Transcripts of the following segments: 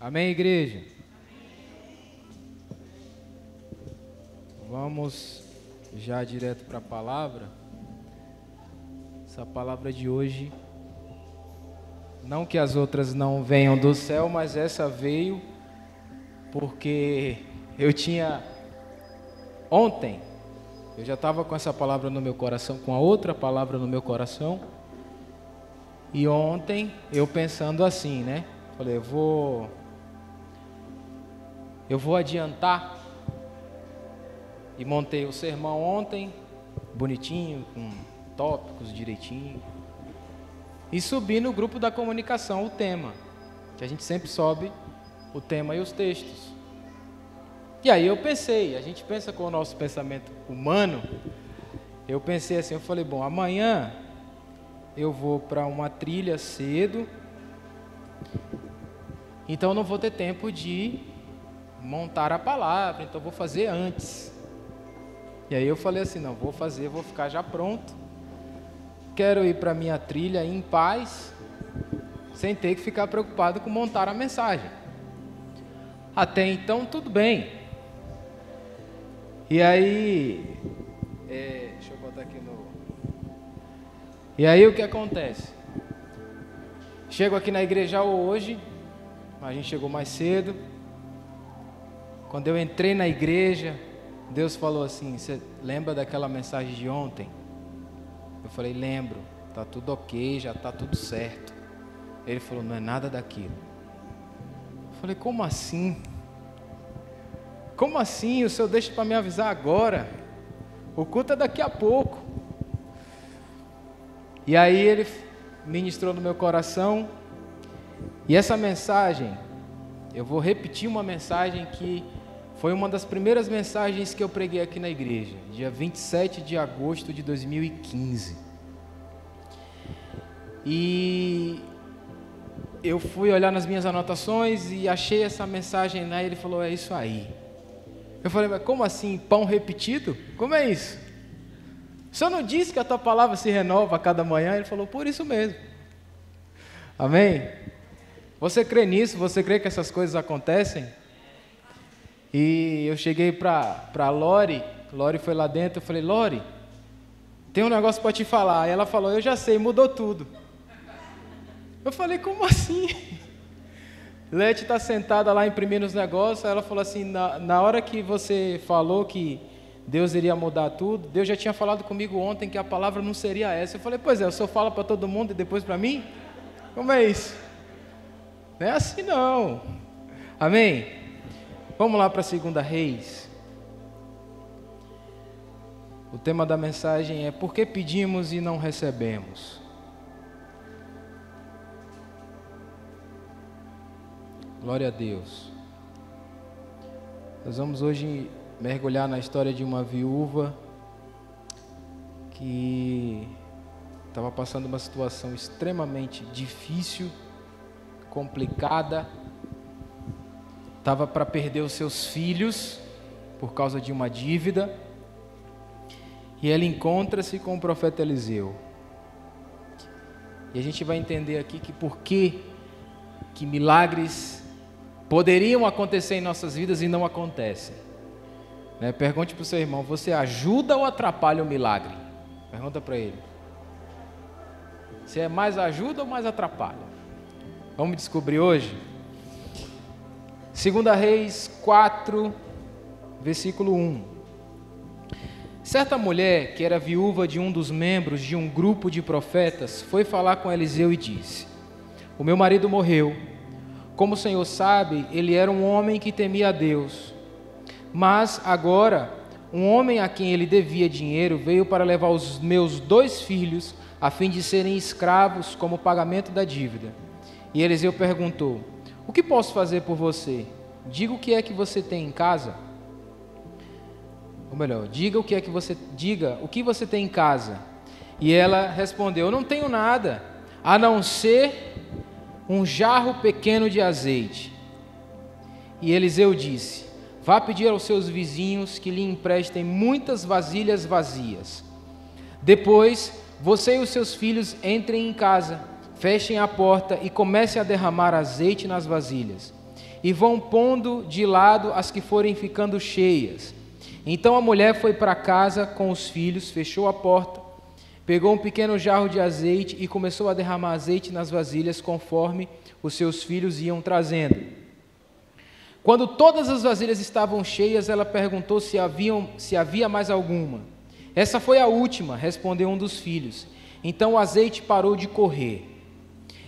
Amém, igreja? Vamos já direto para a palavra. Essa palavra de hoje, não que as outras não venham do céu, mas essa veio porque eu tinha ontem, eu já estava com essa palavra no meu coração, com a outra palavra no meu coração. E ontem eu pensando assim, né? Falei, eu vou eu vou adiantar e montei o sermão ontem, bonitinho, com tópicos direitinho. E subi no grupo da comunicação o tema, que a gente sempre sobe o tema e os textos. E aí eu pensei, a gente pensa com o nosso pensamento humano. Eu pensei assim, eu falei, bom, amanhã eu vou para uma trilha cedo, então não vou ter tempo de montar a palavra, então vou fazer antes. E aí eu falei assim, não, vou fazer, vou ficar já pronto. Quero ir para minha trilha em paz, sem ter que ficar preocupado com montar a mensagem. Até então tudo bem. E aí, é, deixa eu botar aqui no e aí o que acontece? Chego aqui na igreja hoje, a gente chegou mais cedo. Quando eu entrei na igreja, Deus falou assim: Você lembra daquela mensagem de ontem? Eu falei: Lembro, tá tudo ok, já tá tudo certo. Ele falou: Não é nada daquilo. Eu falei: Como assim? Como assim? O senhor deixa para me avisar agora? O culto é daqui a pouco. E aí ele ministrou no meu coração. E essa mensagem, eu vou repetir uma mensagem que foi uma das primeiras mensagens que eu preguei aqui na igreja, dia 27 de agosto de 2015. E eu fui olhar nas minhas anotações e achei essa mensagem lá e ele falou: É isso aí. Eu falei: Mas como assim? Pão repetido? Como é isso? O Senhor não disse que a tua palavra se renova a cada manhã? Ele falou, por isso mesmo. Amém? Você crê nisso? Você crê que essas coisas acontecem? E eu cheguei para Lori, Lori foi lá dentro, eu falei, Lori, tem um negócio para te falar. E ela falou, eu já sei, mudou tudo. Eu falei, como assim? Lete está sentada lá imprimindo os negócios, ela falou assim, na, na hora que você falou que Deus iria mudar tudo. Deus já tinha falado comigo ontem que a palavra não seria essa. Eu falei, pois é, o senhor fala para todo mundo e depois para mim? Como é isso? Não é assim não. Amém? Vamos lá para a segunda reis. O tema da mensagem é por que pedimos e não recebemos? Glória a Deus. Nós vamos hoje mergulhar na história de uma viúva que estava passando uma situação extremamente difícil, complicada, estava para perder os seus filhos por causa de uma dívida, e ela encontra-se com o profeta Eliseu. E a gente vai entender aqui que por que que milagres poderiam acontecer em nossas vidas e não acontecem. Né? Pergunte para o seu irmão: você ajuda ou atrapalha o milagre? Pergunta para ele. Você é mais ajuda ou mais atrapalha? Vamos descobrir hoje? 2 Reis 4, versículo 1. Certa mulher, que era viúva de um dos membros de um grupo de profetas, foi falar com Eliseu e disse: O meu marido morreu. Como o Senhor sabe, ele era um homem que temia a Deus mas agora, um homem a quem ele devia dinheiro veio para levar os meus dois filhos, a fim de serem escravos como pagamento da dívida. E Eliseu perguntou: O que posso fazer por você? Diga o que é que você tem em casa. Ou melhor, diga o que é que você diga, o que você tem em casa. E ela respondeu: Eu não tenho nada, a não ser um jarro pequeno de azeite. E Eliseu disse: Vá pedir aos seus vizinhos que lhe emprestem muitas vasilhas vazias. Depois, você e os seus filhos entrem em casa, fechem a porta e comecem a derramar azeite nas vasilhas. e vão pondo de lado as que forem ficando cheias. Então a mulher foi para casa com os filhos, fechou a porta, pegou um pequeno jarro de azeite e começou a derramar azeite nas vasilhas conforme os seus filhos iam trazendo. Quando todas as vasilhas estavam cheias, ela perguntou se, haviam, se havia mais alguma. Essa foi a última, respondeu um dos filhos. Então o azeite parou de correr.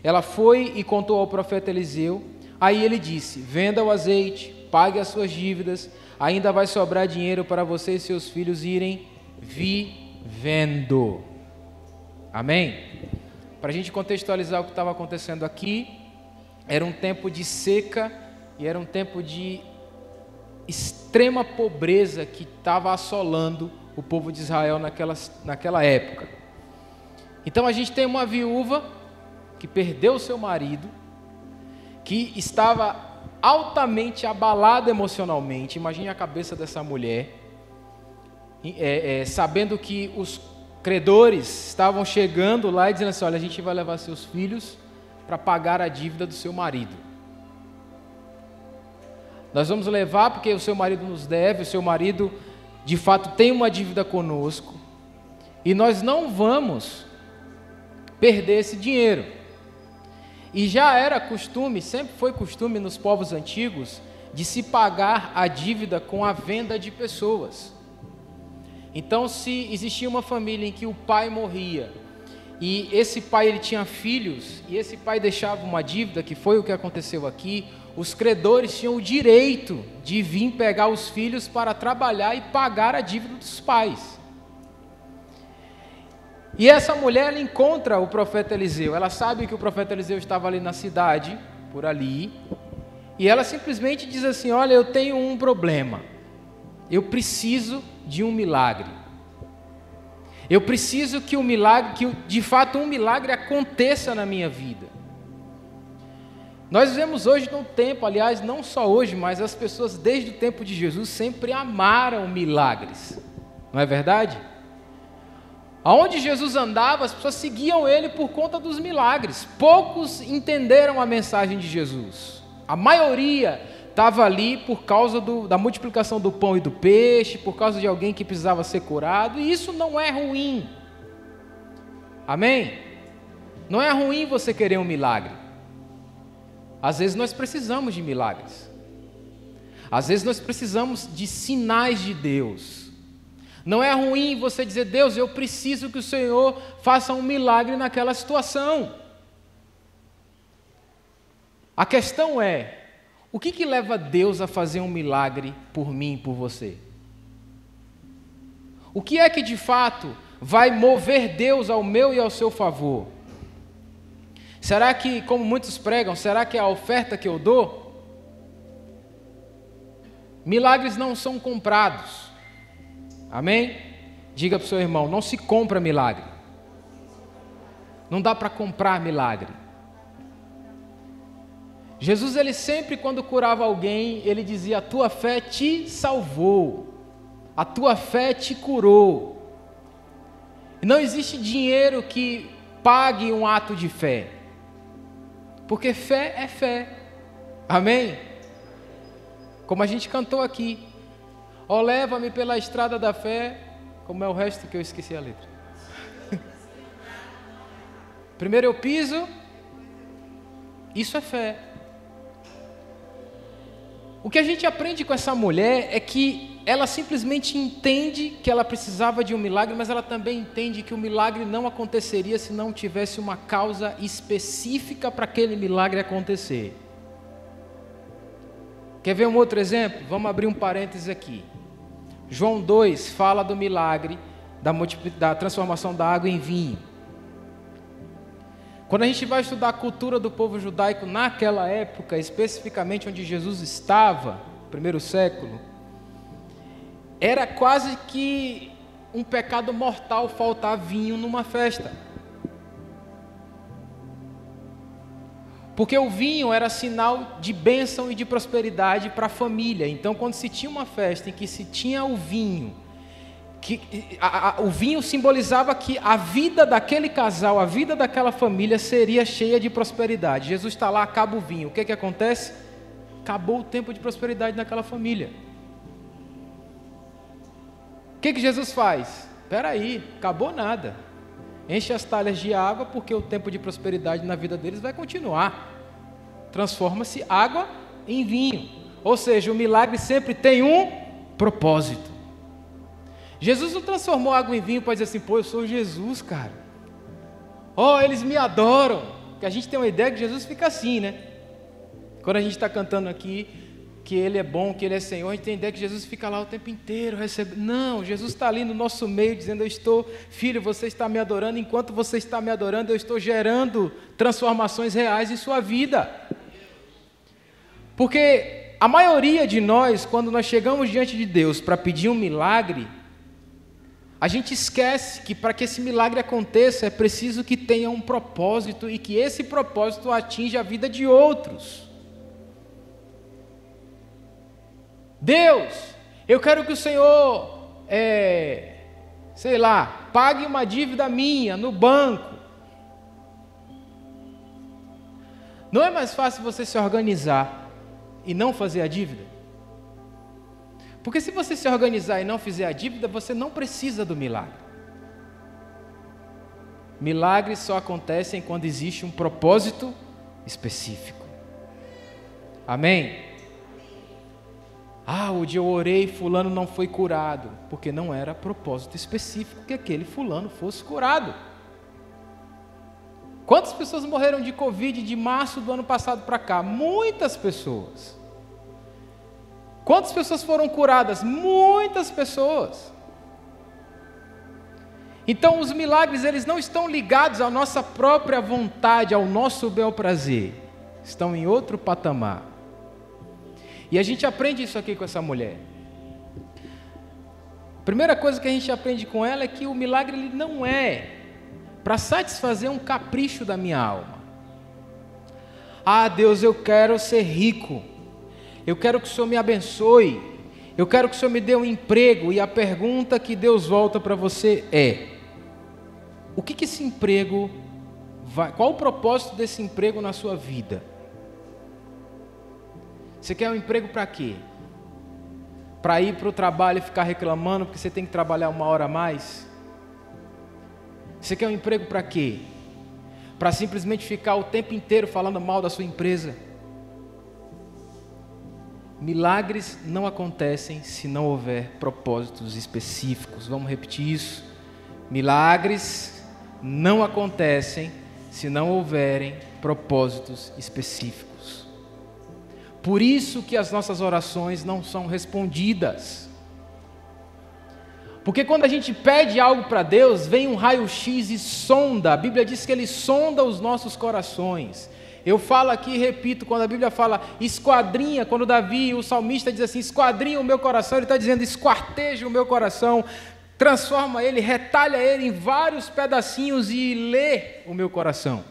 Ela foi e contou ao profeta Eliseu. Aí ele disse: Venda o azeite, pague as suas dívidas, ainda vai sobrar dinheiro para você e seus filhos irem vivendo. Amém? Para a gente contextualizar o que estava acontecendo aqui, era um tempo de seca e era um tempo de extrema pobreza que estava assolando o povo de Israel naquela, naquela época. Então a gente tem uma viúva que perdeu seu marido, que estava altamente abalada emocionalmente. Imagine a cabeça dessa mulher, é, é, sabendo que os credores estavam chegando lá e dizendo assim: Olha, a gente vai levar seus filhos para pagar a dívida do seu marido. Nós vamos levar porque o seu marido nos deve, o seu marido de fato tem uma dívida conosco, e nós não vamos perder esse dinheiro. E já era costume, sempre foi costume nos povos antigos, de se pagar a dívida com a venda de pessoas. Então, se existia uma família em que o pai morria e esse pai ele tinha filhos e esse pai deixava uma dívida, que foi o que aconteceu aqui, os credores tinham o direito de vir pegar os filhos para trabalhar e pagar a dívida dos pais. E essa mulher ela encontra o profeta Eliseu. Ela sabe que o profeta Eliseu estava ali na cidade, por ali, e ela simplesmente diz assim: Olha, eu tenho um problema. Eu preciso de um milagre. Eu preciso que o milagre, que de fato um milagre aconteça na minha vida. Nós vivemos hoje num tempo, aliás, não só hoje, mas as pessoas desde o tempo de Jesus sempre amaram milagres. Não é verdade? Aonde Jesus andava, as pessoas seguiam ele por conta dos milagres. Poucos entenderam a mensagem de Jesus. A maioria estava ali por causa do, da multiplicação do pão e do peixe, por causa de alguém que precisava ser curado, e isso não é ruim. Amém? Não é ruim você querer um milagre. Às vezes nós precisamos de milagres. Às vezes nós precisamos de sinais de Deus. Não é ruim você dizer, Deus, eu preciso que o Senhor faça um milagre naquela situação. A questão é, o que, que leva Deus a fazer um milagre por mim e por você? O que é que de fato vai mover Deus ao meu e ao seu favor? Será que, como muitos pregam, será que é a oferta que eu dou? Milagres não são comprados. Amém? Diga para o seu irmão: não se compra milagre. Não dá para comprar milagre. Jesus, ele sempre, quando curava alguém, ele dizia: A tua fé te salvou, a tua fé te curou. Não existe dinheiro que pague um ato de fé, porque fé é fé. Amém? Como a gente cantou aqui. Ó, oh, leva-me pela estrada da fé, como é o resto que eu esqueci a letra. Primeiro eu piso, isso é fé. O que a gente aprende com essa mulher é que ela simplesmente entende que ela precisava de um milagre, mas ela também entende que o milagre não aconteceria se não tivesse uma causa específica para aquele milagre acontecer. Quer ver um outro exemplo? Vamos abrir um parênteses aqui. João 2 fala do milagre da, da transformação da água em vinho. Quando a gente vai estudar a cultura do povo judaico naquela época, especificamente onde Jesus estava, primeiro século, era quase que um pecado mortal faltar vinho numa festa. Porque o vinho era sinal de bênção e de prosperidade para a família. Então, quando se tinha uma festa em que se tinha o vinho, que a, a, o vinho simbolizava que a vida daquele casal, a vida daquela família seria cheia de prosperidade. Jesus está lá, acaba o vinho. O que, que acontece? Acabou o tempo de prosperidade naquela família. O que, que Jesus faz? Espera aí, acabou nada. Enche as talhas de água, porque o tempo de prosperidade na vida deles vai continuar. Transforma-se água em vinho. Ou seja, o milagre sempre tem um propósito. Jesus não transformou água em vinho para dizer assim, pô, eu sou Jesus, cara. Oh, eles me adoram. Porque a gente tem uma ideia que Jesus fica assim, né? Quando a gente está cantando aqui que Ele é bom, que Ele é Senhor, ideia que Jesus fica lá o tempo inteiro recebendo. Não, Jesus está ali no nosso meio dizendo: Eu estou, filho, você está me adorando. Enquanto você está me adorando, eu estou gerando transformações reais em sua vida. Porque a maioria de nós, quando nós chegamos diante de Deus para pedir um milagre, a gente esquece que para que esse milagre aconteça é preciso que tenha um propósito e que esse propósito atinja a vida de outros. Deus, eu quero que o Senhor, é, sei lá, pague uma dívida minha no banco. Não é mais fácil você se organizar e não fazer a dívida? Porque se você se organizar e não fizer a dívida, você não precisa do milagre. Milagres só acontecem quando existe um propósito específico. Amém? Ah, o dia eu orei, fulano não foi curado, porque não era propósito específico que aquele fulano fosse curado. Quantas pessoas morreram de Covid de março do ano passado para cá? Muitas pessoas. Quantas pessoas foram curadas? Muitas pessoas. Então, os milagres, eles não estão ligados à nossa própria vontade, ao nosso bel prazer. Estão em outro patamar. E a gente aprende isso aqui com essa mulher. A primeira coisa que a gente aprende com ela é que o milagre ele não é para satisfazer um capricho da minha alma. Ah, Deus, eu quero ser rico. Eu quero que o Senhor me abençoe. Eu quero que o Senhor me dê um emprego. E a pergunta que Deus volta para você é: o que, que esse emprego vai. Qual o propósito desse emprego na sua vida? Você quer um emprego para quê? Para ir para o trabalho e ficar reclamando porque você tem que trabalhar uma hora a mais? Você quer um emprego para quê? Para simplesmente ficar o tempo inteiro falando mal da sua empresa? Milagres não acontecem se não houver propósitos específicos. Vamos repetir isso. Milagres não acontecem se não houverem propósitos específicos. Por isso que as nossas orações não são respondidas. Porque quando a gente pede algo para Deus, vem um raio-x e sonda. A Bíblia diz que ele sonda os nossos corações. Eu falo aqui e repito, quando a Bíblia fala esquadrinha, quando Davi, o salmista, diz assim: esquadrinha o meu coração, ele está dizendo esquarteja o meu coração, transforma ele, retalha ele em vários pedacinhos e lê o meu coração.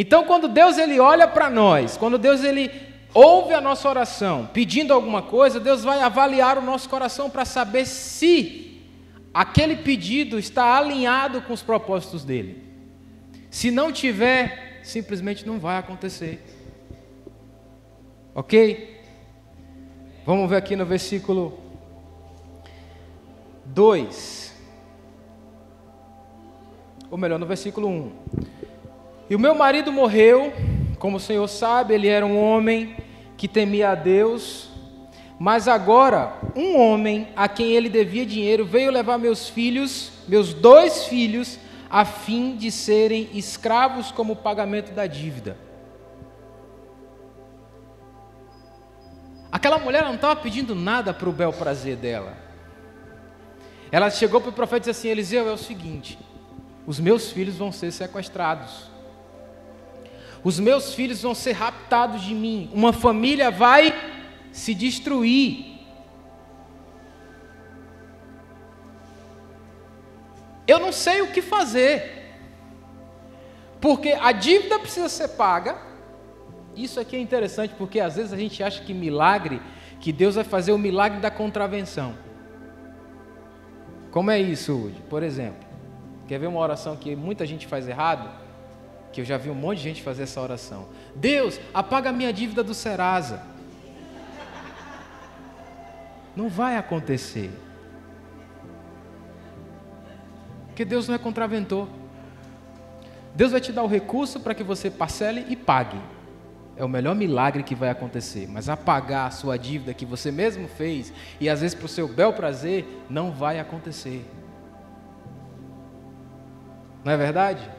Então, quando Deus ele olha para nós, quando Deus ele ouve a nossa oração, pedindo alguma coisa, Deus vai avaliar o nosso coração para saber se aquele pedido está alinhado com os propósitos dele. Se não tiver, simplesmente não vai acontecer. Ok? Vamos ver aqui no versículo 2. Ou melhor, no versículo 1. E o meu marido morreu, como o Senhor sabe, ele era um homem que temia a Deus. Mas agora, um homem a quem ele devia dinheiro veio levar meus filhos, meus dois filhos, a fim de serem escravos como pagamento da dívida. Aquela mulher não estava pedindo nada para o bel prazer dela. Ela chegou para o profeta e disse assim: Eliseu, é o seguinte: os meus filhos vão ser sequestrados, os meus filhos vão ser raptados de mim, uma família vai se destruir. eu não sei o que fazer. Porque a dívida precisa ser paga. Isso aqui é interessante porque às vezes a gente acha que milagre, que Deus vai fazer o milagre da contravenção. Como é isso hoje? Por exemplo, quer ver uma oração que muita gente faz errado? Que eu já vi um monte de gente fazer essa oração. Deus, apaga a minha dívida do Serasa. Não vai acontecer. Porque Deus não é contraventor. Deus vai te dar o recurso para que você parcele e pague. É o melhor milagre que vai acontecer. Mas apagar a sua dívida que você mesmo fez e às vezes para o seu bel prazer, não vai acontecer. Não é verdade?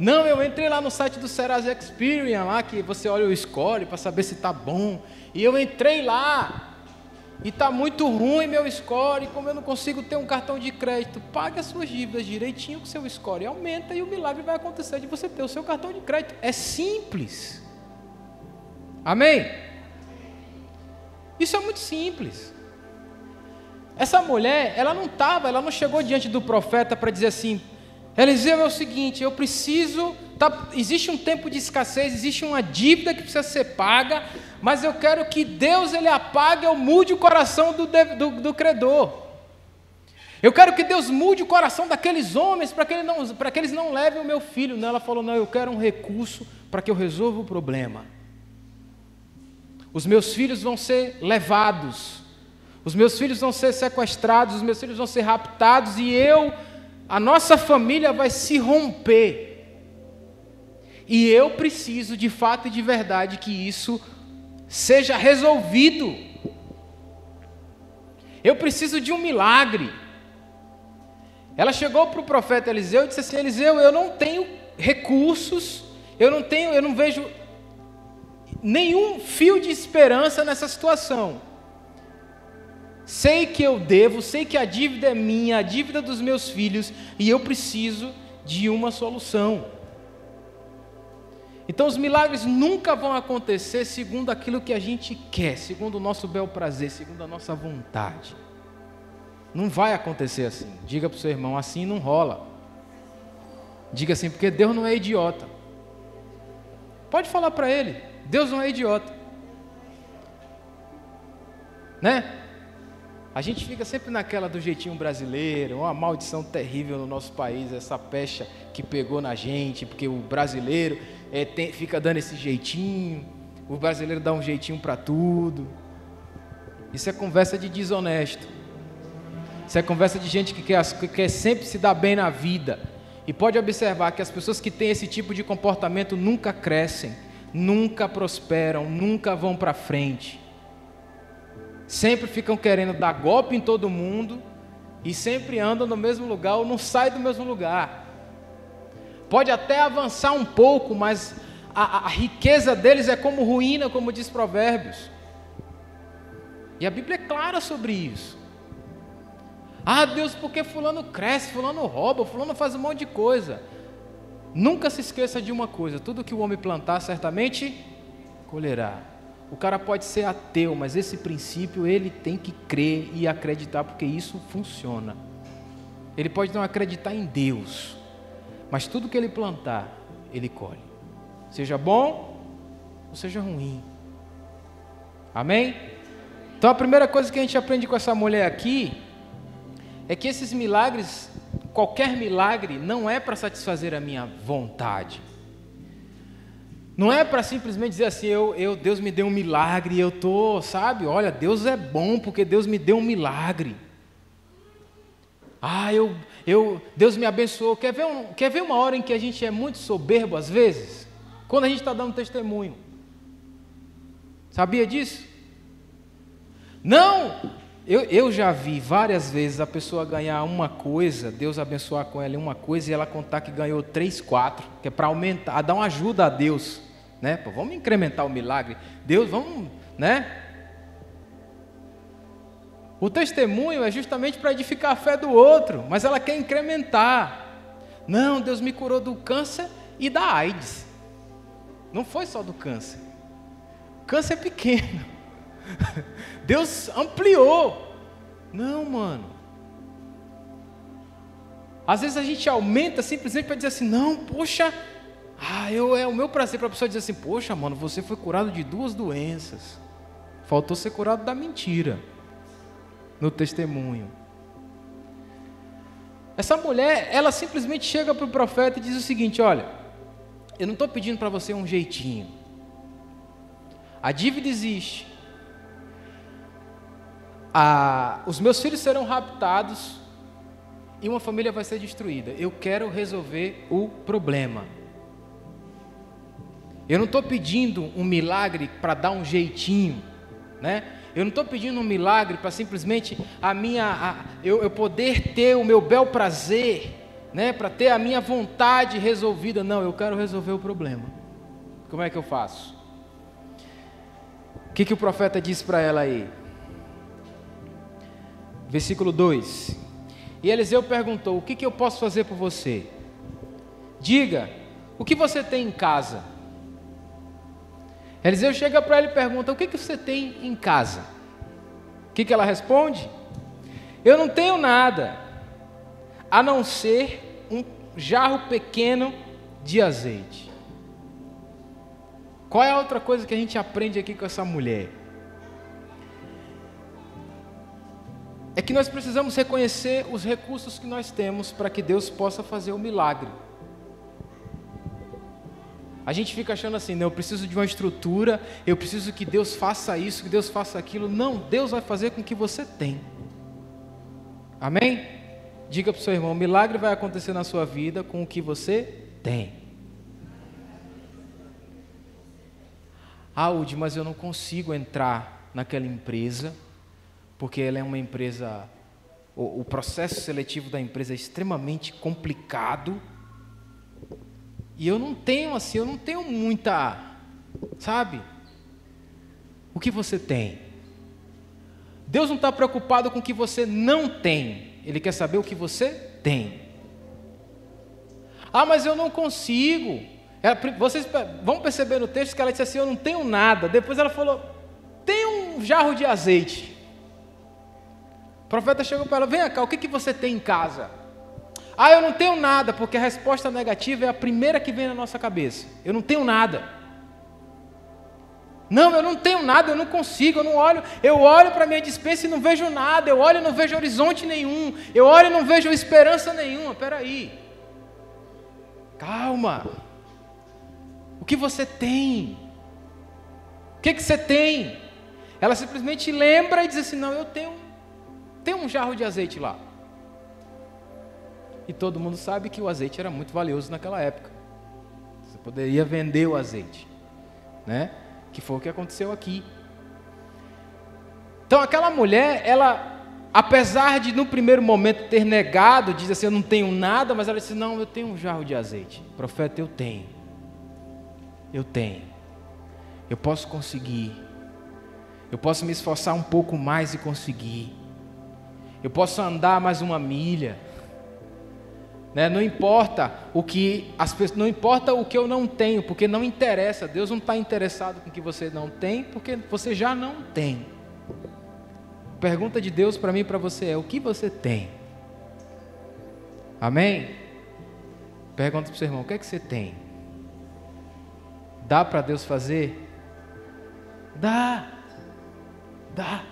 Não, eu entrei lá no site do Serasa Experian, lá que você olha o score para saber se está bom. E eu entrei lá e está muito ruim meu score, como eu não consigo ter um cartão de crédito, pague as suas dívidas direitinho com seu score, aumenta e o milagre vai acontecer de você ter o seu cartão de crédito. É simples. Amém? Isso é muito simples. Essa mulher, ela não estava, ela não chegou diante do profeta para dizer assim: Eliseu é o seguinte, eu preciso. Tá, existe um tempo de escassez, existe uma dívida que precisa ser paga, mas eu quero que Deus ele apague ou mude o coração do, do, do credor. Eu quero que Deus mude o coração daqueles homens para que, ele que eles não levem o meu filho. Não, ela falou: não, eu quero um recurso para que eu resolva o problema. Os meus filhos vão ser levados, os meus filhos vão ser sequestrados, os meus filhos vão ser raptados e eu, a nossa família vai se romper. E eu preciso, de fato e de verdade, que isso seja resolvido. Eu preciso de um milagre. Ela chegou para o profeta Eliseu e disse assim: Eliseu, eu não tenho recursos, eu não tenho, eu não vejo nenhum fio de esperança nessa situação. Sei que eu devo, sei que a dívida é minha, a dívida dos meus filhos, e eu preciso de uma solução. Então, os milagres nunca vão acontecer segundo aquilo que a gente quer, segundo o nosso bel prazer, segundo a nossa vontade. Não vai acontecer assim. Diga para o seu irmão: assim não rola. Diga assim, porque Deus não é idiota. Pode falar para ele: Deus não é idiota. Né? A gente fica sempre naquela do jeitinho brasileiro, uma maldição terrível no nosso país, essa pecha que pegou na gente, porque o brasileiro é, tem, fica dando esse jeitinho, o brasileiro dá um jeitinho para tudo. Isso é conversa de desonesto. Isso é conversa de gente que quer, que quer sempre se dar bem na vida. E pode observar que as pessoas que têm esse tipo de comportamento nunca crescem nunca prosperam, nunca vão para frente. Sempre ficam querendo dar golpe em todo mundo e sempre andam no mesmo lugar ou não saem do mesmo lugar. Pode até avançar um pouco, mas a, a riqueza deles é como ruína, como diz Provérbios. E a Bíblia é clara sobre isso. Ah, Deus, porque fulano cresce, fulano rouba, fulano faz um monte de coisa. Nunca se esqueça de uma coisa: tudo que o homem plantar, certamente colherá. O cara pode ser ateu, mas esse princípio ele tem que crer e acreditar, porque isso funciona. Ele pode não acreditar em Deus, mas tudo que ele plantar, ele colhe. Seja bom ou seja ruim. Amém? Então a primeira coisa que a gente aprende com essa mulher aqui é que esses milagres qualquer milagre não é para satisfazer a minha vontade. Não é para simplesmente dizer assim, eu, eu, Deus me deu um milagre eu tô, sabe? Olha, Deus é bom porque Deus me deu um milagre. Ah, eu, eu, Deus me abençoou. Quer ver, um, quer ver uma hora em que a gente é muito soberbo às vezes? Quando a gente está dando testemunho. Sabia disso? Não, eu, eu já vi várias vezes a pessoa ganhar uma coisa, Deus abençoar com ela uma coisa e ela contar que ganhou três, quatro, que é para aumentar, dar uma ajuda a Deus, né? Pô, vamos incrementar o milagre. Deus, vamos, né? O testemunho é justamente para edificar a fé do outro, mas ela quer incrementar. Não, Deus me curou do câncer e da AIDS. Não foi só do câncer. Câncer é pequeno. Deus ampliou. Não, mano. Às vezes a gente aumenta simplesmente para dizer assim: não, poxa, ah, eu, é o meu prazer para a pessoa dizer assim: poxa, mano, você foi curado de duas doenças. Faltou ser curado da mentira no testemunho. Essa mulher, ela simplesmente chega para o profeta e diz o seguinte: olha, eu não estou pedindo para você um jeitinho. A dívida existe. A, os meus filhos serão raptados e uma família vai ser destruída. Eu quero resolver o problema. Eu não estou pedindo um milagre para dar um jeitinho, né? Eu não estou pedindo um milagre para simplesmente a minha, a, eu, eu poder ter o meu bel prazer, né? Para ter a minha vontade resolvida. Não, eu quero resolver o problema. Como é que eu faço? O que, que o profeta disse para ela aí? Versículo 2: E Eliseu perguntou: O que, que eu posso fazer por você? Diga, o que você tem em casa? Eliseu chega para ela e pergunta: O que, que você tem em casa? O que, que ela responde? Eu não tenho nada, a não ser um jarro pequeno de azeite. Qual é a outra coisa que a gente aprende aqui com essa mulher? É que nós precisamos reconhecer os recursos que nós temos para que Deus possa fazer o milagre. A gente fica achando assim, não, eu preciso de uma estrutura, eu preciso que Deus faça isso, que Deus faça aquilo. Não, Deus vai fazer com o que você tem. Amém? Diga para o seu irmão: milagre vai acontecer na sua vida com o que você tem. Ah, Udi, mas eu não consigo entrar naquela empresa, porque ela é uma empresa. O, o processo seletivo da empresa é extremamente complicado e eu não tenho assim, eu não tenho muita, sabe? O que você tem? Deus não está preocupado com o que você não tem, Ele quer saber o que você tem. Ah, mas eu não consigo. Ela, vocês vão perceber no texto que ela disse assim: Eu não tenho nada. Depois ela falou: Tem um jarro de azeite. O profeta chegou para ela: Vem cá, o que, que você tem em casa? Ah, eu não tenho nada, porque a resposta negativa é a primeira que vem na nossa cabeça. Eu não tenho nada. Não, eu não tenho nada, eu não consigo, eu não olho, eu olho para a minha dispensa e não vejo nada, eu olho e não vejo horizonte nenhum, eu olho e não vejo esperança nenhuma. Peraí. Calma. O que você tem? O que, que você tem? Ela simplesmente lembra e diz assim: Não, eu tenho, tenho um jarro de azeite lá. E todo mundo sabe que o azeite era muito valioso naquela época. Você poderia vender o azeite, né? Que foi o que aconteceu aqui. Então aquela mulher, ela, apesar de no primeiro momento ter negado, diz assim, eu não tenho nada, mas ela disse, não, eu tenho um jarro de azeite. Profeta, eu tenho. Eu tenho. Eu posso conseguir. Eu posso me esforçar um pouco mais e conseguir. Eu posso andar mais uma milha. Né? Não importa o que as pessoas, não importa o que eu não tenho, porque não interessa. Deus não está interessado com o que você não tem, porque você já não tem. Pergunta de Deus para mim e para você é: o que você tem? Amém? Pergunta para o seu irmão: o que é que você tem? Dá para Deus fazer? Dá. Dá.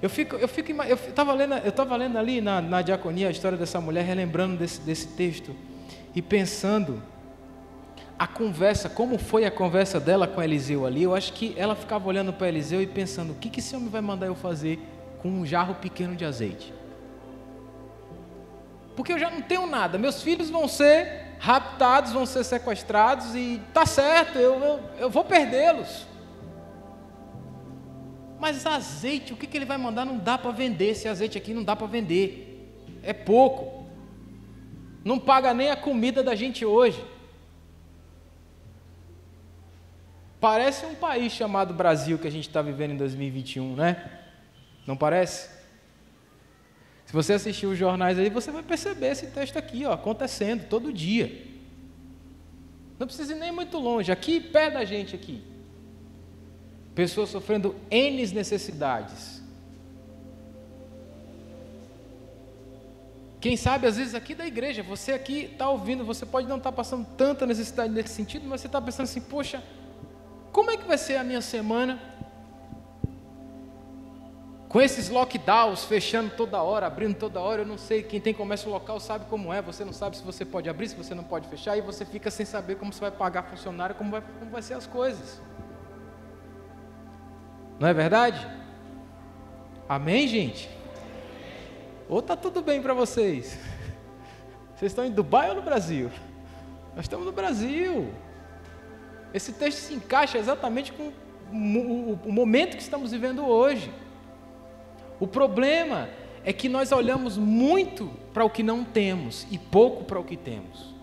Eu fico, eu fico, eu estava lendo, eu estava lendo ali na, na diaconia a história dessa mulher, relembrando desse, desse texto e pensando a conversa, como foi a conversa dela com Eliseu ali. Eu acho que ela ficava olhando para Eliseu e pensando: o que, que esse homem vai mandar eu fazer com um jarro pequeno de azeite? Porque eu já não tenho nada, meus filhos vão ser raptados, vão ser sequestrados e tá certo, eu, eu, eu vou perdê-los. Mas azeite, o que, que ele vai mandar? Não dá para vender. Esse azeite aqui não dá para vender. É pouco. Não paga nem a comida da gente hoje. Parece um país chamado Brasil que a gente está vivendo em 2021, né? Não parece? Se você assistir os jornais aí, você vai perceber esse texto aqui, ó, acontecendo todo dia. Não precisa ir nem muito longe, aqui perto da gente aqui pessoas sofrendo N necessidades. Quem sabe, às vezes, aqui da igreja, você aqui está ouvindo, você pode não estar tá passando tanta necessidade nesse sentido, mas você está pensando assim: poxa, como é que vai ser a minha semana? Com esses lockdowns fechando toda hora, abrindo toda hora, eu não sei, quem tem comércio local sabe como é, você não sabe se você pode abrir, se você não pode fechar, e você fica sem saber como você vai pagar funcionário, como vai, como vai ser as coisas. Não é verdade? Amém, gente? Ou está tudo bem para vocês? Vocês estão em Dubai ou no Brasil? Nós estamos no Brasil. Esse texto se encaixa exatamente com o momento que estamos vivendo hoje. O problema é que nós olhamos muito para o que não temos e pouco para o que temos.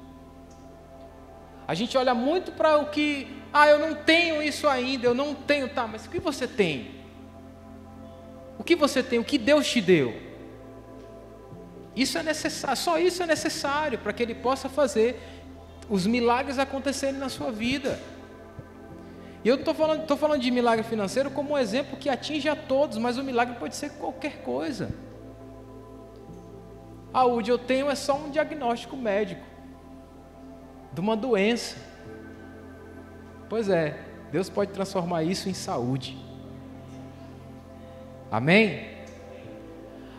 A gente olha muito para o que, ah, eu não tenho isso ainda, eu não tenho, tá, mas o que você tem? O que você tem? O que Deus te deu? Isso é necessário, só isso é necessário para que Ele possa fazer os milagres acontecerem na sua vida. E eu estou falando, falando de milagre financeiro como um exemplo que atinge a todos, mas o milagre pode ser qualquer coisa. A UD eu tenho é só um diagnóstico médico de uma doença. Pois é, Deus pode transformar isso em saúde. Amém?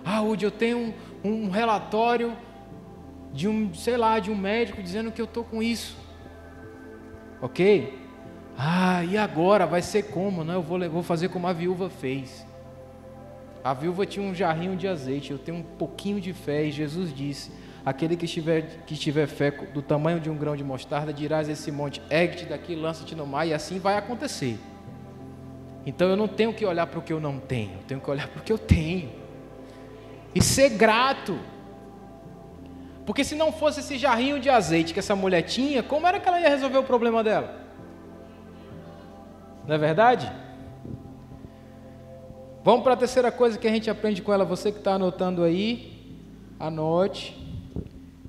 Ah, UD, eu tenho um, um relatório de um, sei lá, de um médico dizendo que eu estou com isso. Ok? Ah, e agora? Vai ser como? Não, eu vou, vou fazer como a viúva fez. A viúva tinha um jarrinho de azeite, eu tenho um pouquinho de fé, e Jesus disse: Aquele que tiver, que tiver fé do tamanho de um grão de mostarda, dirás esse monte: ergue-te daqui, lança-te no mar, e assim vai acontecer. Então eu não tenho que olhar para o que eu não tenho, eu tenho que olhar para o que eu tenho. E ser grato. Porque se não fosse esse jarrinho de azeite que essa mulher tinha, como era que ela ia resolver o problema dela? Não é verdade? Vamos para a terceira coisa que a gente aprende com ela. Você que está anotando aí, anote,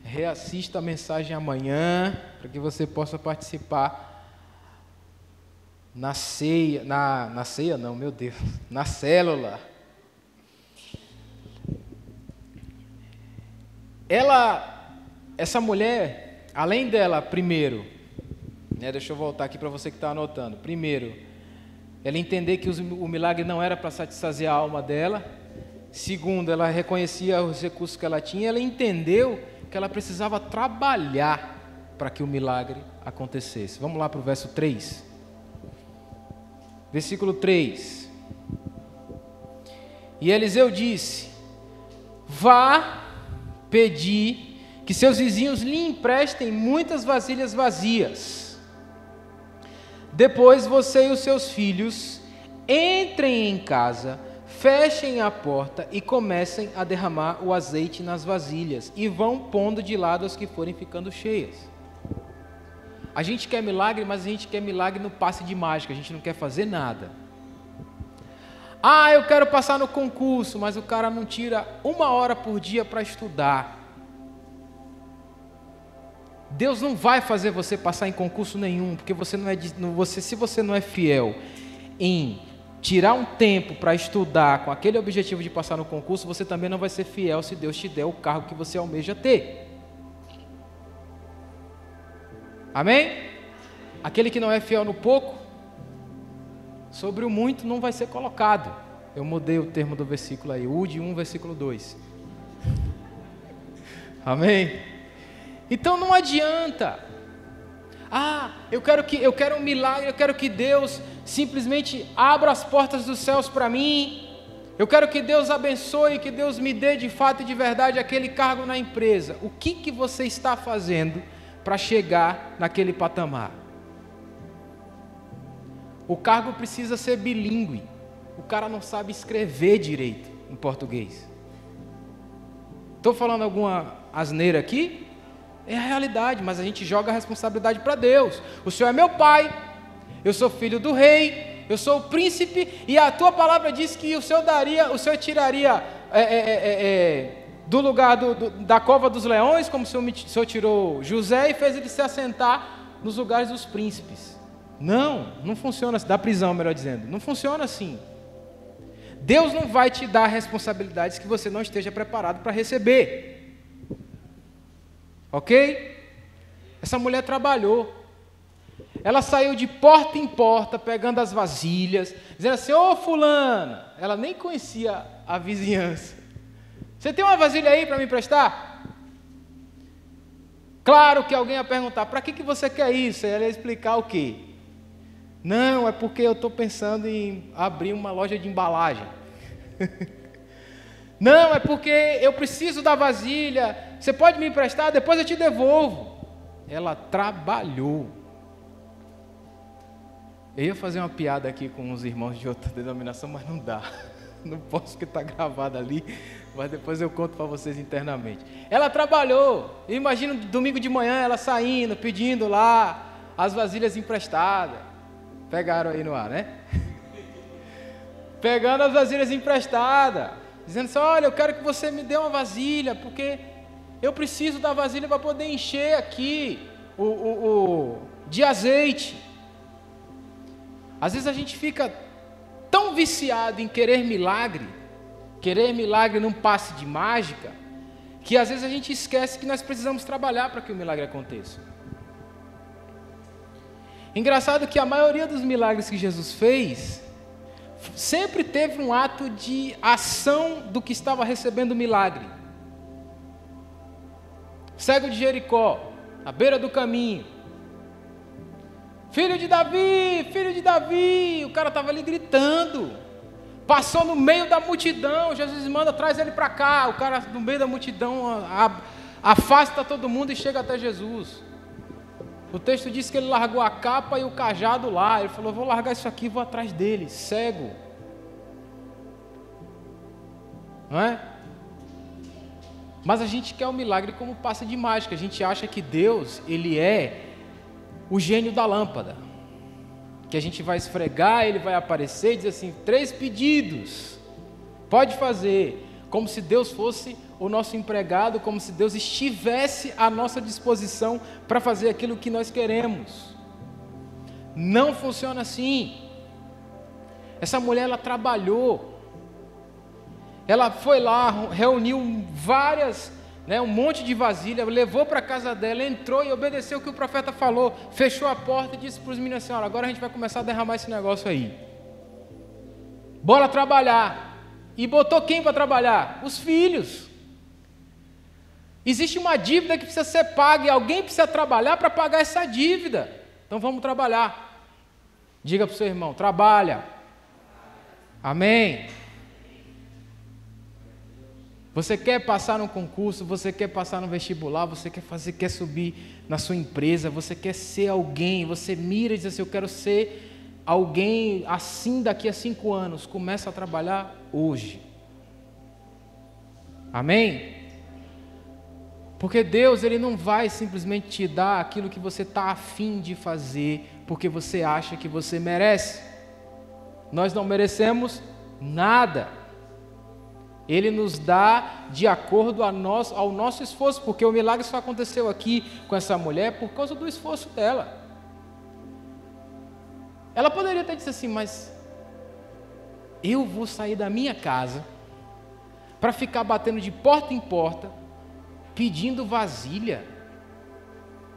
reassista a mensagem amanhã, para que você possa participar na ceia, na, na ceia não, meu Deus, na célula. Ela, essa mulher, além dela, primeiro, né, deixa eu voltar aqui para você que está anotando. Primeiro, ela entender que o milagre não era para satisfazer a alma dela. Segundo, ela reconhecia os recursos que ela tinha. Ela entendeu que ela precisava trabalhar para que o milagre acontecesse. Vamos lá para o verso 3. Versículo 3. E Eliseu disse: Vá pedir que seus vizinhos lhe emprestem muitas vasilhas vazias depois você e os seus filhos entrem em casa, fechem a porta e comecem a derramar o azeite nas vasilhas e vão pondo de lado as que forem ficando cheias. A gente quer milagre, mas a gente quer milagre no passe de mágica, a gente não quer fazer nada. Ah, eu quero passar no concurso, mas o cara não tira uma hora por dia para estudar. Deus não vai fazer você passar em concurso nenhum, porque você não é você, se você não é fiel em tirar um tempo para estudar com aquele objetivo de passar no concurso, você também não vai ser fiel se Deus te der o cargo que você almeja ter. Amém? Aquele que não é fiel no pouco, sobre o muito não vai ser colocado. Eu mudei o termo do versículo aí, Ude 1, versículo 2. Amém? Então não adianta. Ah, eu quero que eu quero um milagre, eu quero que Deus simplesmente abra as portas dos céus para mim. Eu quero que Deus abençoe, que Deus me dê de fato e de verdade aquele cargo na empresa. O que que você está fazendo para chegar naquele patamar? O cargo precisa ser bilíngue. O cara não sabe escrever direito em português. Estou falando alguma asneira aqui? É a realidade, mas a gente joga a responsabilidade para Deus. O Senhor é meu pai, eu sou filho do rei, eu sou o príncipe, e a tua palavra diz que o Senhor daria, o Senhor tiraria é, é, é, é, é do lugar do, do, da cova dos leões, como o senhor, o senhor tirou José e fez ele se assentar nos lugares dos príncipes. Não, não funciona assim, da prisão, melhor dizendo. Não funciona assim. Deus não vai te dar responsabilidades que você não esteja preparado para receber. Ok? Essa mulher trabalhou. Ela saiu de porta em porta pegando as vasilhas, dizendo assim: Ô Fulana, ela nem conhecia a vizinhança. Você tem uma vasilha aí para me emprestar? Claro que alguém ia perguntar: para que, que você quer isso? E ela ia explicar o quê? Não, é porque eu estou pensando em abrir uma loja de embalagem. Não, é porque eu preciso da vasilha. Você pode me emprestar? Depois eu te devolvo. Ela trabalhou. Eu ia fazer uma piada aqui com os irmãos de outra denominação, mas não dá. Não posso porque está gravado ali, mas depois eu conto para vocês internamente. Ela trabalhou. Imagina domingo de manhã ela saindo, pedindo lá as vasilhas emprestadas. Pegaram aí no ar, né? Pegando as vasilhas emprestadas, dizendo assim: Olha, eu quero que você me dê uma vasilha, porque eu preciso da vasilha para poder encher aqui o, o, o de azeite. Às vezes a gente fica tão viciado em querer milagre, querer milagre num passe de mágica, que às vezes a gente esquece que nós precisamos trabalhar para que o milagre aconteça. Engraçado que a maioria dos milagres que Jesus fez sempre teve um ato de ação do que estava recebendo o milagre. Cego de Jericó, à beira do caminho, Filho de Davi, filho de Davi. O cara estava ali gritando. Passou no meio da multidão. Jesus manda, traz ele para cá. O cara no meio da multidão afasta todo mundo e chega até Jesus. O texto diz que ele largou a capa e o cajado lá. Ele falou: Vou largar isso aqui vou atrás dele, cego. Não é? Mas a gente quer o um milagre como passa de mágica. A gente acha que Deus, ele é o gênio da lâmpada. Que a gente vai esfregar, ele vai aparecer e dizer assim: três pedidos, pode fazer, como se Deus fosse o nosso empregado, como se Deus estivesse à nossa disposição para fazer aquilo que nós queremos. Não funciona assim. Essa mulher ela trabalhou, ela foi lá, reuniu várias né, um monte de vasilha, levou para a casa dela, entrou e obedeceu o que o profeta falou, fechou a porta e disse para os meninos assim: agora a gente vai começar a derramar esse negócio aí. Bora trabalhar. E botou quem para trabalhar? Os filhos. Existe uma dívida que precisa ser paga e alguém precisa trabalhar para pagar essa dívida. Então vamos trabalhar. Diga para o seu irmão: trabalha. Amém. Você quer passar no concurso, você quer passar no vestibular, você quer fazer, quer subir na sua empresa, você quer ser alguém, você mira e diz assim, eu quero ser alguém assim daqui a cinco anos. Começa a trabalhar hoje. Amém? Porque Deus ele não vai simplesmente te dar aquilo que você está afim de fazer, porque você acha que você merece. Nós não merecemos nada. Ele nos dá de acordo nós, ao nosso esforço, porque o milagre só aconteceu aqui com essa mulher por causa do esforço dela. Ela poderia ter dito assim, mas eu vou sair da minha casa para ficar batendo de porta em porta, pedindo vasilha.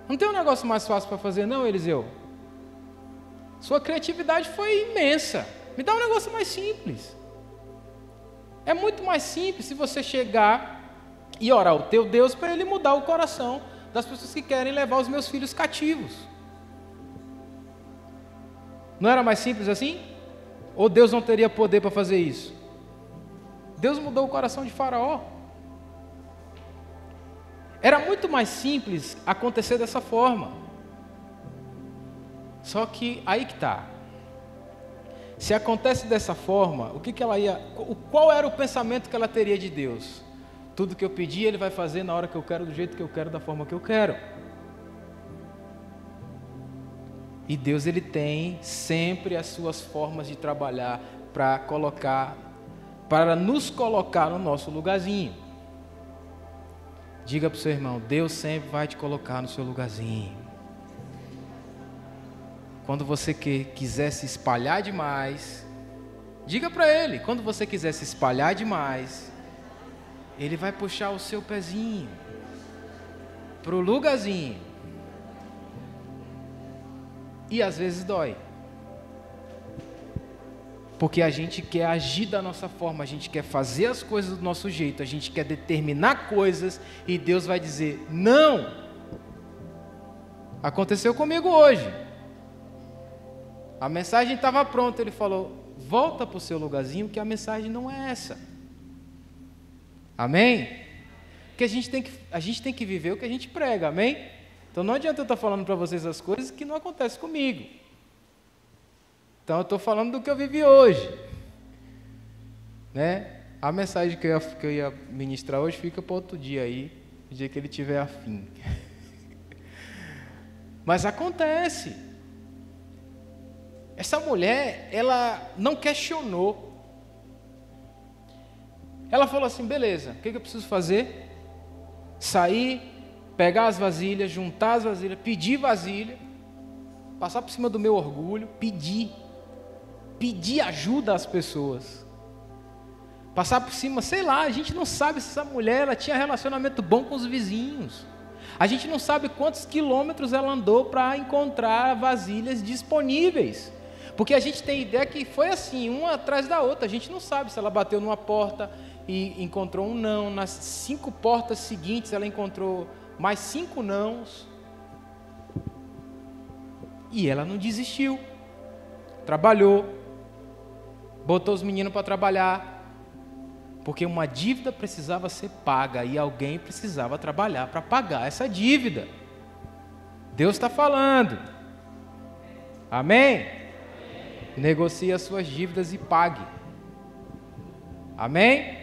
Não tem um negócio mais fácil para fazer, não, Eliseu? Sua criatividade foi imensa. Me dá um negócio mais simples. É muito mais simples se você chegar e orar o teu Deus para ele mudar o coração das pessoas que querem levar os meus filhos cativos. Não era mais simples assim? Ou Deus não teria poder para fazer isso? Deus mudou o coração de Faraó. Era muito mais simples acontecer dessa forma. Só que aí que está. Se acontece dessa forma, o que, que ela ia. Qual era o pensamento que ela teria de Deus? Tudo que eu pedi, Ele vai fazer na hora que eu quero, do jeito que eu quero, da forma que eu quero. E Deus ele tem sempre as suas formas de trabalhar para colocar, para nos colocar no nosso lugarzinho. Diga para o seu irmão, Deus sempre vai te colocar no seu lugarzinho. Quando você que, quiser se espalhar demais, diga para ele, quando você quiser se espalhar demais, ele vai puxar o seu pezinho para o lugarzinho. E às vezes dói. Porque a gente quer agir da nossa forma, a gente quer fazer as coisas do nosso jeito, a gente quer determinar coisas e Deus vai dizer: não. Aconteceu comigo hoje. A mensagem estava pronta, ele falou: volta para o seu lugarzinho, que a mensagem não é essa. Amém? Porque a gente tem que, a gente tem que viver o que a gente prega, amém? Então não adianta eu estar falando para vocês as coisas que não acontecem comigo. Então eu estou falando do que eu vivi hoje. Né? A mensagem que eu, ia, que eu ia ministrar hoje fica para outro dia aí, o dia que ele tiver afim. Mas acontece. Essa mulher, ela não questionou. Ela falou assim: beleza, o que, que eu preciso fazer? Sair, pegar as vasilhas, juntar as vasilhas, pedir vasilha, passar por cima do meu orgulho, pedir pedir ajuda às pessoas. Passar por cima, sei lá, a gente não sabe se essa mulher ela tinha relacionamento bom com os vizinhos. A gente não sabe quantos quilômetros ela andou para encontrar vasilhas disponíveis. Porque a gente tem ideia que foi assim, uma atrás da outra. A gente não sabe se ela bateu numa porta e encontrou um não. Nas cinco portas seguintes ela encontrou mais cinco nãos. E ela não desistiu. Trabalhou, botou os meninos para trabalhar, porque uma dívida precisava ser paga e alguém precisava trabalhar para pagar essa dívida. Deus está falando. Amém? Negocie as suas dívidas e pague. Amém?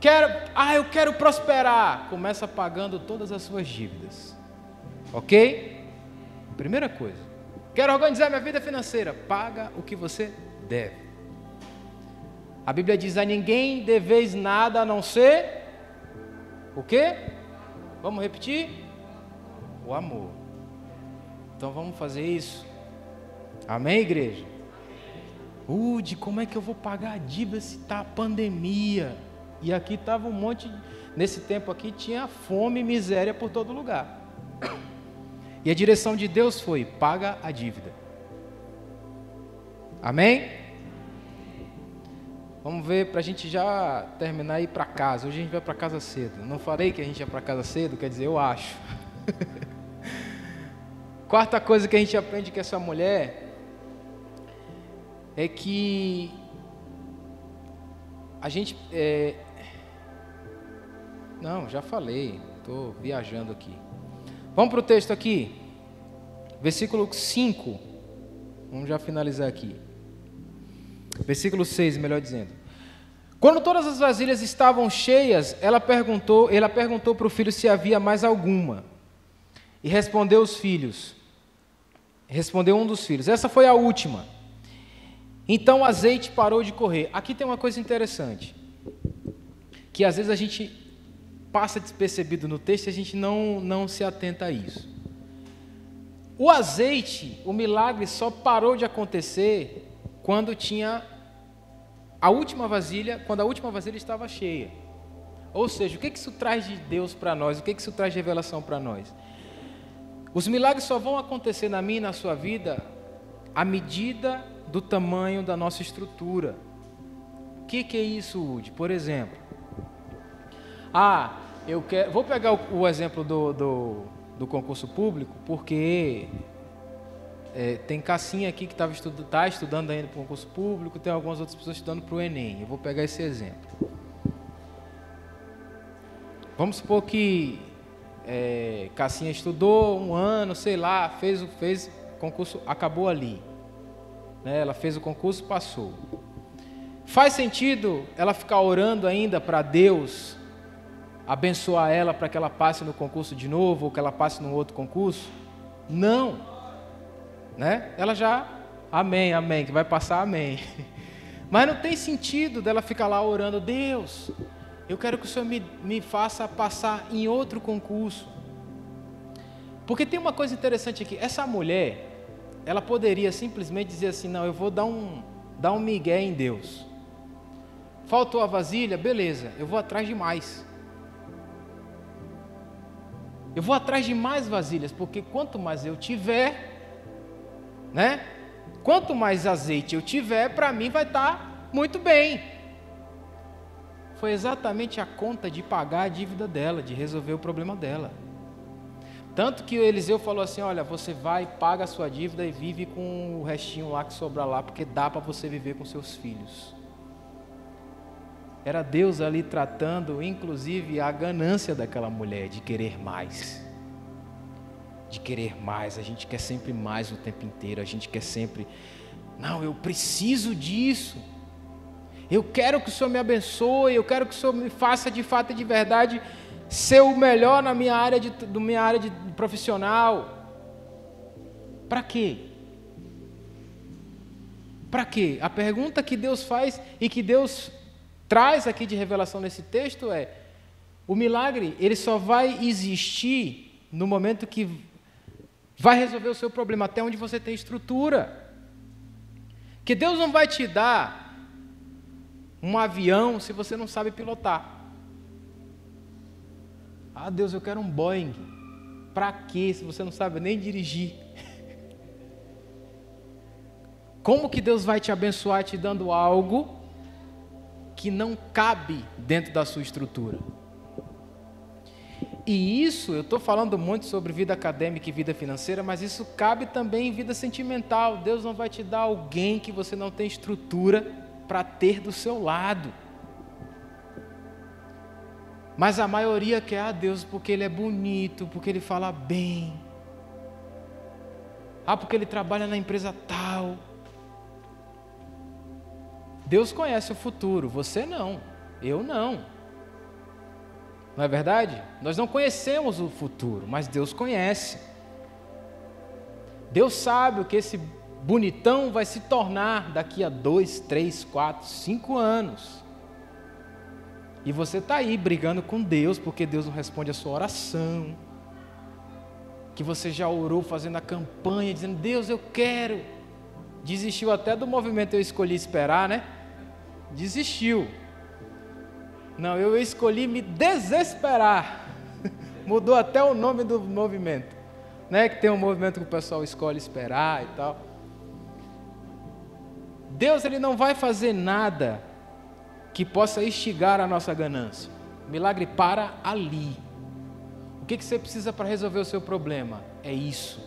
Quero, ah, eu quero prosperar. Começa pagando todas as suas dívidas. Ok? Primeira coisa. Quero organizar minha vida financeira. Paga o que você deve. A Bíblia diz: a ninguém deveis nada a não ser o quê? Vamos repetir? O amor. Então vamos fazer isso. Amém, igreja? Ude, como é que eu vou pagar a dívida se está a pandemia? E aqui estava um monte, nesse tempo aqui tinha fome e miséria por todo lugar. E a direção de Deus foi: paga a dívida. Amém? Vamos ver para a gente já terminar e ir para casa. Hoje a gente vai para casa cedo. Não falei que a gente ia para casa cedo, quer dizer, eu acho. Quarta coisa que a gente aprende com essa mulher é que a gente. É... Não, já falei, estou viajando aqui. Vamos para o texto aqui, versículo 5. Vamos já finalizar aqui. Versículo 6, melhor dizendo. Quando todas as vasilhas estavam cheias, ela perguntou, ela perguntou para o filho se havia mais alguma. E respondeu os filhos. Respondeu um dos filhos. Essa foi a última. Então o azeite parou de correr. Aqui tem uma coisa interessante. Que às vezes a gente passa despercebido no texto e a gente não, não se atenta a isso. O azeite, o milagre só parou de acontecer quando tinha a última vasilha, quando a última vasilha estava cheia. Ou seja, o que isso traz de Deus para nós? O que isso traz de revelação para nós? Os milagres só vão acontecer na minha e na sua vida à medida do tamanho da nossa estrutura. O que, que é isso, Udi? Por exemplo, ah, eu quero, vou pegar o, o exemplo do, do, do concurso público, porque é, tem Cassinha aqui que estava estudo, tá estudando ainda para o concurso público, tem algumas outras pessoas estudando para o Enem. Eu vou pegar esse exemplo. Vamos supor que é, Cassinha estudou um ano, sei lá, fez o fez concurso, acabou ali. Né? Ela fez o concurso, passou. Faz sentido ela ficar orando ainda para Deus abençoar ela para que ela passe no concurso de novo ou que ela passe no outro concurso? Não né? Ela já, amém, amém, que vai passar, amém. Mas não tem sentido dela ficar lá orando, Deus, eu quero que o Senhor me, me faça passar em outro concurso. Porque tem uma coisa interessante aqui, essa mulher, ela poderia simplesmente dizer assim, não, eu vou dar um, dar um migué em Deus. Faltou a vasilha, beleza, eu vou atrás de mais. Eu vou atrás de mais vasilhas, porque quanto mais eu tiver, né? Quanto mais azeite eu tiver, para mim vai estar tá muito bem. Foi exatamente a conta de pagar a dívida dela, de resolver o problema dela. Tanto que Eliseu falou assim: Olha, você vai, paga a sua dívida e vive com o restinho lá que sobra lá, porque dá para você viver com seus filhos. Era Deus ali tratando, inclusive, a ganância daquela mulher de querer mais. De querer mais. A gente quer sempre mais o tempo inteiro. A gente quer sempre. Não, eu preciso disso. Eu quero que o Senhor me abençoe. Eu quero que o Senhor me faça de fato e de verdade ser o melhor na minha área de, do minha área de profissional. Para quê? Para quê? A pergunta que Deus faz e que Deus traz aqui de revelação nesse texto é: o milagre ele só vai existir no momento que vai resolver o seu problema, até onde você tem estrutura. Que Deus não vai te dar um avião se você não sabe pilotar. Ah, Deus, eu quero um Boeing. Para quê se você não sabe nem dirigir? Como que Deus vai te abençoar te dando algo que não cabe dentro da sua estrutura. E isso, eu estou falando muito sobre vida acadêmica e vida financeira, mas isso cabe também em vida sentimental. Deus não vai te dar alguém que você não tem estrutura para ter do seu lado. Mas a maioria quer a Deus porque ele é bonito, porque ele fala bem. Ah, porque ele trabalha na empresa tal. Deus conhece o futuro, você não, eu não. Não é verdade? Nós não conhecemos o futuro, mas Deus conhece. Deus sabe o que esse bonitão vai se tornar daqui a dois, três, quatro, cinco anos. E você está aí brigando com Deus porque Deus não responde a sua oração. Que você já orou fazendo a campanha, dizendo: Deus, eu quero. Desistiu até do movimento Eu Escolhi Esperar, né? desistiu. Não, eu escolhi me desesperar. Mudou até o nome do movimento. Né? Que tem um movimento que o pessoal escolhe esperar e tal. Deus ele não vai fazer nada que possa instigar a nossa ganância. Milagre para ali. O que, que você precisa para resolver o seu problema? É isso.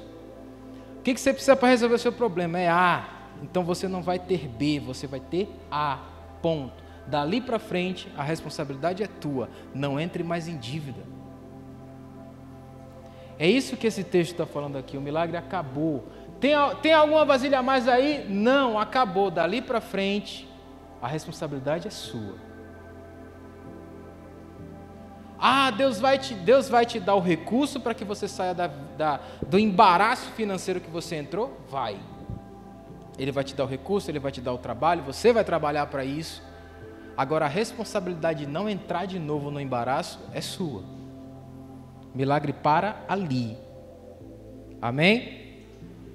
O que, que você precisa para resolver o seu problema? É A. Então você não vai ter B, você vai ter A. Ponto. Dali para frente, a responsabilidade é tua. Não entre mais em dívida. É isso que esse texto está falando aqui. O milagre acabou. Tem, tem alguma vasilha a mais aí? Não, acabou. Dali para frente, a responsabilidade é sua. Ah, Deus vai te, Deus vai te dar o recurso para que você saia da, da, do embaraço financeiro que você entrou? Vai. Ele vai te dar o recurso, ele vai te dar o trabalho, você vai trabalhar para isso. Agora, a responsabilidade de não entrar de novo no embaraço é sua. Milagre para ali. Amém?